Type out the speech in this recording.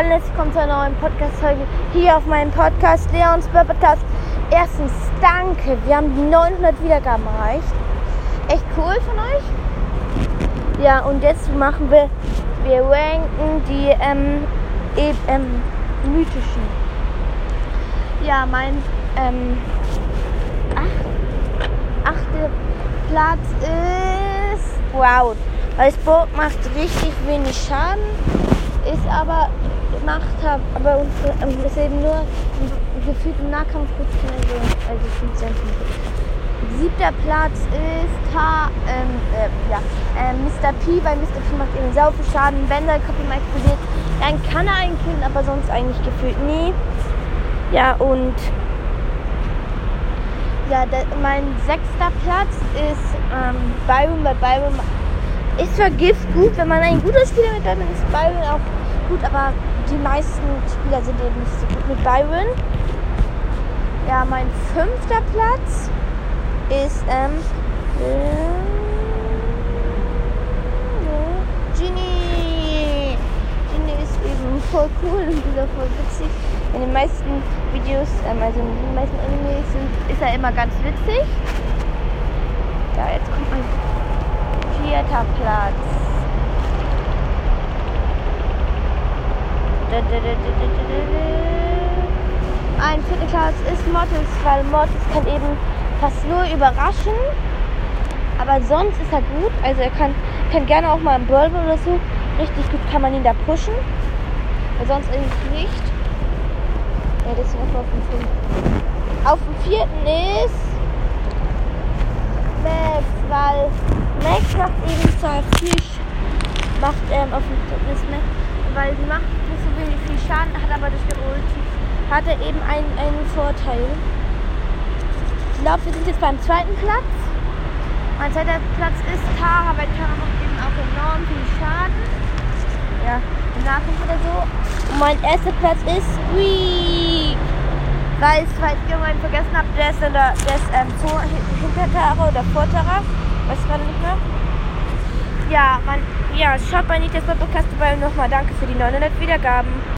Herzlich willkommen zu einer neuen Podcast-Folge hier auf meinem Podcast Leons Podcast. Erstens, danke, wir haben die 900 Wiedergaben erreicht. Echt cool von euch. Ja, und jetzt machen wir, wir ranken die ähm, eben, ähm, mythischen. Ja, mein ähm, acht, achte Platz ist Wow. Sport macht richtig wenig Schaden, ist aber macht aber uns ähm, ist eben nur gefühlt im Nahkampf gut also, also 5 cm. Siebter Platz ist H, ähm, äh, ja, äh, Mr. P, weil Mr. P macht eben sau viel Schaden. Wenn der Kopf mal explodiert, dann kann er einen killen, aber sonst eigentlich gefühlt nie. Ja, und ja, der, mein sechster Platz ist ähm, Byron, weil Byron ist zwar Gift gut, wenn man ein guter Spieler mit Byron ist, Byron auch gut, aber die meisten Spieler sind eben nicht so gut mit Byron. Ja, mein fünfter Platz ist ähm, äh, Genie. Genie ist eben voll cool und dieser voll witzig. In den meisten Videos, ähm, also in den meisten Animes ist er immer ganz witzig. Ja, jetzt kommt mein vierter Platz. Ein vierter Platz ist Mortis, weil Mortis kann eben fast nur überraschen. Aber sonst ist er gut. Also er kann, kann gerne auch mal im Brawl oder so. Richtig gut kann man ihn da pushen. Aber sonst eigentlich nicht. Ja, deswegen auf dem fünften. Auf dem vierten ist Max, weil Max macht eben zwar viel, macht ähm, auf dem ist Max, weil sie macht nicht so wenig viel Schaden, hat aber durch die Ulti, hat er eben einen, einen Vorteil. Ich glaube, wir sind jetzt beim zweiten Platz. Mein zweiter Platz ist Tara, weil Tara macht eben auch enorm viel Schaden. Ja, im Nahkampf oder so. Und mein erster Platz ist Squeak. Weil ich falls irgendwann vergessen habe, der ist, in der, der ist ähm, Tara oder vor Tara. Weiß gerade nicht mehr. Ja, man, ja, schaut bei Nitas Podcast vorbei und nochmal danke für die 900 Wiedergaben.